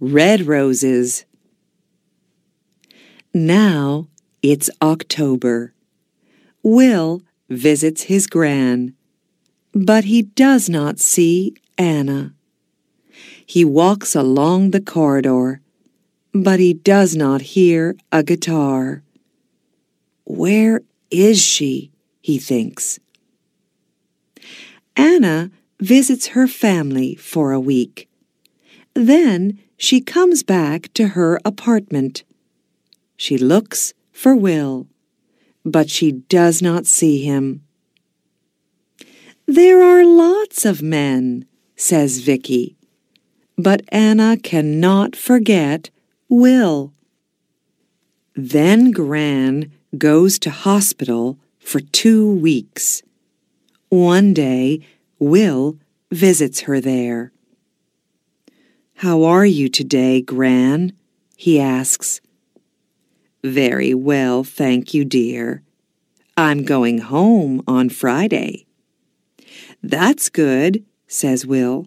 red roses. Now it's October. Will visits his gran, but he does not see Anna. He walks along the corridor, but he does not hear a guitar. Where is she? he thinks. Anna visits her family for a week. Then she comes back to her apartment. She looks for Will, but she does not see him. There are lots of men, says Vicky, but Anna cannot forget Will. Then Gran goes to hospital for two weeks. One day, Will visits her there. How are you today, Gran? he asks. Very well, thank you, dear. I'm going home on Friday. That's good, says Will.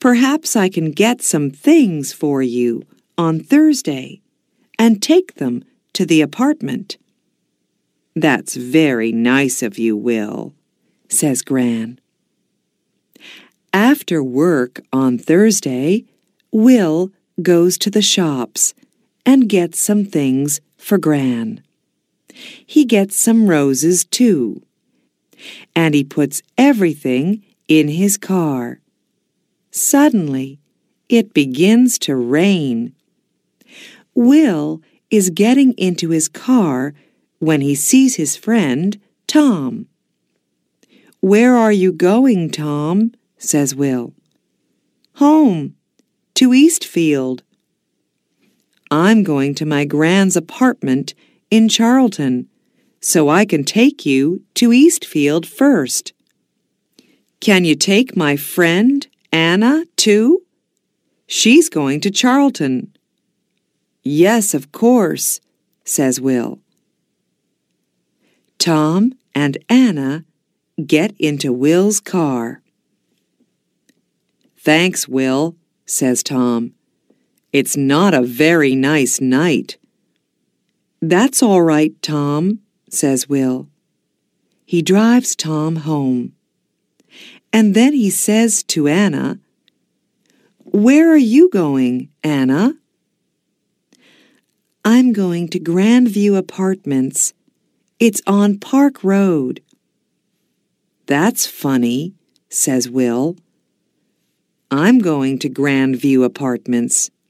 Perhaps I can get some things for you on Thursday and take them to the apartment. That's very nice of you, Will, says Gran. After work on Thursday, Will goes to the shops and gets some things for Gran. He gets some roses too, and he puts everything in his car. Suddenly, it begins to rain. Will is getting into his car when he sees his friend, Tom. Where are you going, Tom? Says Will. Home, to Eastfield. I'm going to my Gran's apartment in Charlton, so I can take you to Eastfield first. Can you take my friend, Anna, too? She's going to Charlton. Yes, of course, says Will. Tom and Anna get into Will's car. Thanks, Will, says Tom. It's not a very nice night. That's all right, Tom, says Will. He drives Tom home. And then he says to Anna, Where are you going, Anna? I'm going to Grandview Apartments. It's on Park Road. That's funny, says Will. I'm going to Grandview Apartments.